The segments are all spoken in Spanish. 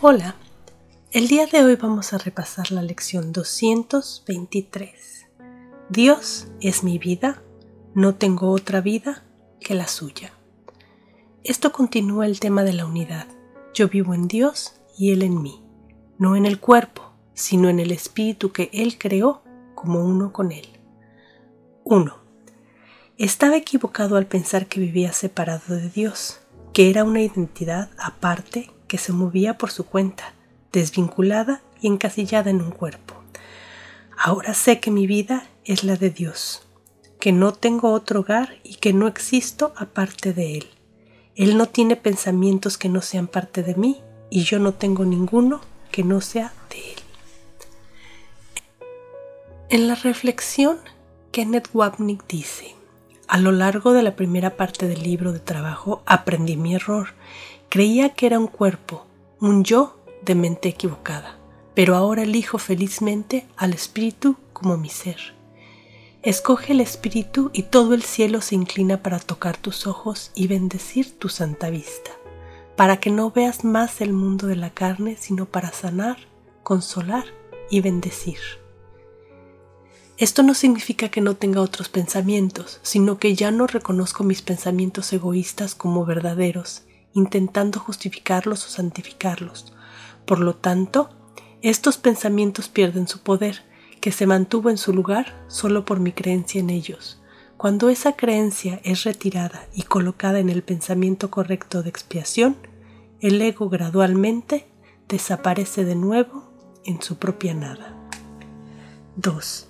Hola, el día de hoy vamos a repasar la lección 223. Dios es mi vida, no tengo otra vida que la suya. Esto continúa el tema de la unidad. Yo vivo en Dios y Él en mí, no en el cuerpo, sino en el espíritu que Él creó como uno con Él. 1. Estaba equivocado al pensar que vivía separado de Dios, que era una identidad aparte que se movía por su cuenta, desvinculada y encasillada en un cuerpo. Ahora sé que mi vida es la de Dios, que no tengo otro hogar y que no existo aparte de Él. Él no tiene pensamientos que no sean parte de mí y yo no tengo ninguno que no sea de Él. En la reflexión, Kenneth Wapnick dice, a lo largo de la primera parte del libro de trabajo aprendí mi error Creía que era un cuerpo, un yo de mente equivocada, pero ahora elijo felizmente al espíritu como mi ser. Escoge el espíritu y todo el cielo se inclina para tocar tus ojos y bendecir tu santa vista, para que no veas más el mundo de la carne, sino para sanar, consolar y bendecir. Esto no significa que no tenga otros pensamientos, sino que ya no reconozco mis pensamientos egoístas como verdaderos intentando justificarlos o santificarlos. Por lo tanto, estos pensamientos pierden su poder, que se mantuvo en su lugar solo por mi creencia en ellos. Cuando esa creencia es retirada y colocada en el pensamiento correcto de expiación, el ego gradualmente desaparece de nuevo en su propia nada. 2.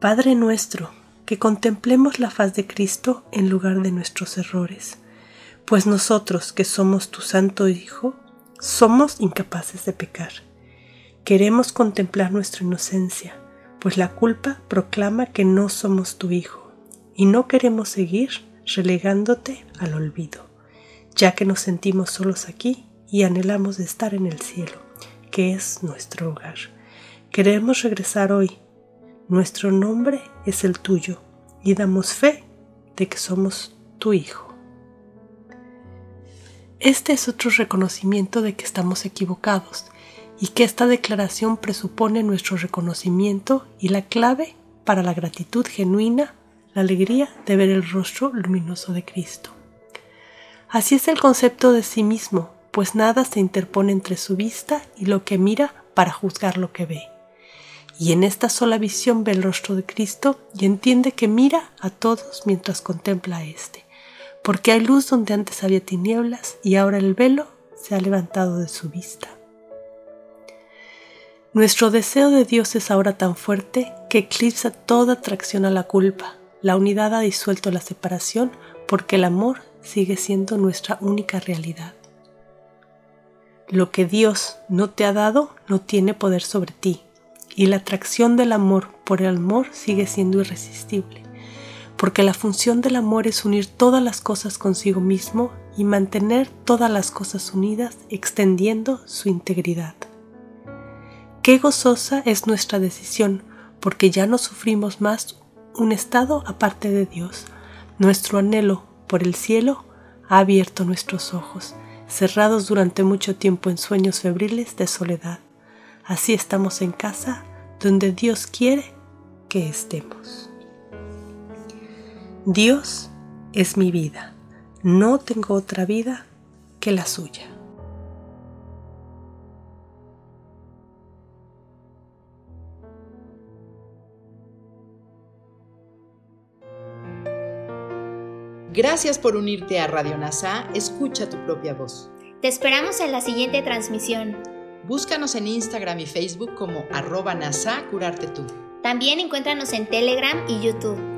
Padre nuestro, que contemplemos la faz de Cristo en lugar de nuestros errores pues nosotros que somos tu Santo Hijo, somos incapaces de pecar. Queremos contemplar nuestra inocencia, pues la culpa proclama que no somos tu Hijo, y no queremos seguir relegándote al olvido, ya que nos sentimos solos aquí y anhelamos estar en el cielo, que es nuestro hogar. Queremos regresar hoy. Nuestro nombre es el tuyo, y damos fe de que somos tu Hijo. Este es otro reconocimiento de que estamos equivocados y que esta declaración presupone nuestro reconocimiento y la clave para la gratitud genuina, la alegría de ver el rostro luminoso de Cristo. Así es el concepto de sí mismo, pues nada se interpone entre su vista y lo que mira para juzgar lo que ve. Y en esta sola visión ve el rostro de Cristo y entiende que mira a todos mientras contempla a éste porque hay luz donde antes había tinieblas y ahora el velo se ha levantado de su vista. Nuestro deseo de Dios es ahora tan fuerte que eclipsa toda atracción a la culpa. La unidad ha disuelto la separación porque el amor sigue siendo nuestra única realidad. Lo que Dios no te ha dado no tiene poder sobre ti, y la atracción del amor por el amor sigue siendo irresistible porque la función del amor es unir todas las cosas consigo mismo y mantener todas las cosas unidas extendiendo su integridad. Qué gozosa es nuestra decisión, porque ya no sufrimos más un estado aparte de Dios. Nuestro anhelo por el cielo ha abierto nuestros ojos, cerrados durante mucho tiempo en sueños febriles de soledad. Así estamos en casa donde Dios quiere que estemos. Dios es mi vida. No tengo otra vida que la suya. Gracias por unirte a Radio NASA. Escucha tu propia voz. Te esperamos en la siguiente transmisión. Búscanos en Instagram y Facebook como arroba NASA Curarte Tú. También encuéntranos en Telegram y YouTube.